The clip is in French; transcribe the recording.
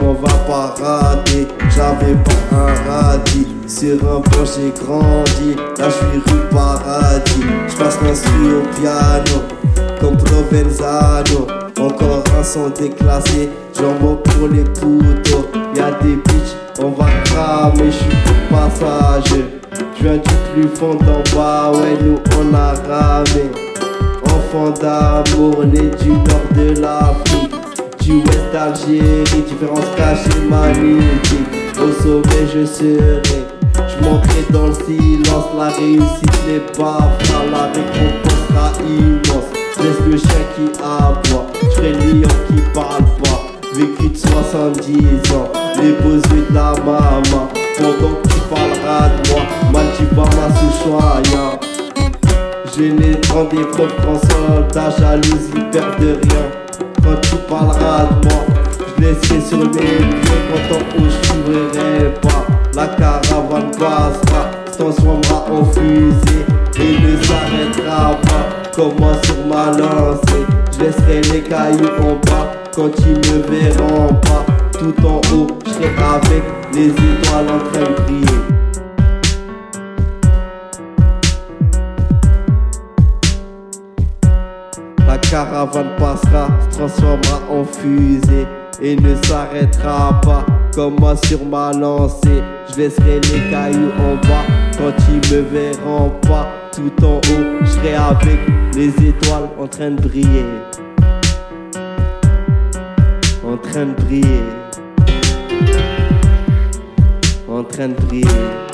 on va pas. J'avais pas un radis, sur un banc j'ai grandi. Là je suis rue Paradis, je passe l'instru au piano, comme Provenzano. Encore un son déclassé, j'en pour les couteaux. Y'a des bitches, on va cramer, je suis pour passage. Je viens du plus fond d'en bas, ouais, nous on a ramé. Enfant d'amour, né du nord de l'Afrique, du ouest d'Algérie, différence cachée magnifique. Au sommet, je serai. Je manquerai dans le silence, la réussite n'est pas fra, la récompense sera immense. Laisse le chien qui aboie, je ferai lion qui parle pas. Vécu de 70 ans, les beaux yeux de la maman. Pendant que tu parleras de moi, mal tu vas ma sous Je n'ai prends des preuves qu'en soldat, jalousie, perd de rien. Quand tu parleras de moi, je laisserai sur mes pieds, content où je t'ouvrirai pas. La caravane passera, se transformera en fusée et ne s'arrêtera pas. Comme moi sur ma lancée, je laisserai les cailloux en bas quand ils ne verront pas. Tout en haut, je avec les étoiles en train de briller. Caravane passera, se transformera en fusée et ne s'arrêtera pas. Comme moi sur ma lancée, je laisserai les cailloux en bas quand ils me verront pas. Tout en haut, je serai avec les étoiles en train de briller. En train de briller. En train de briller.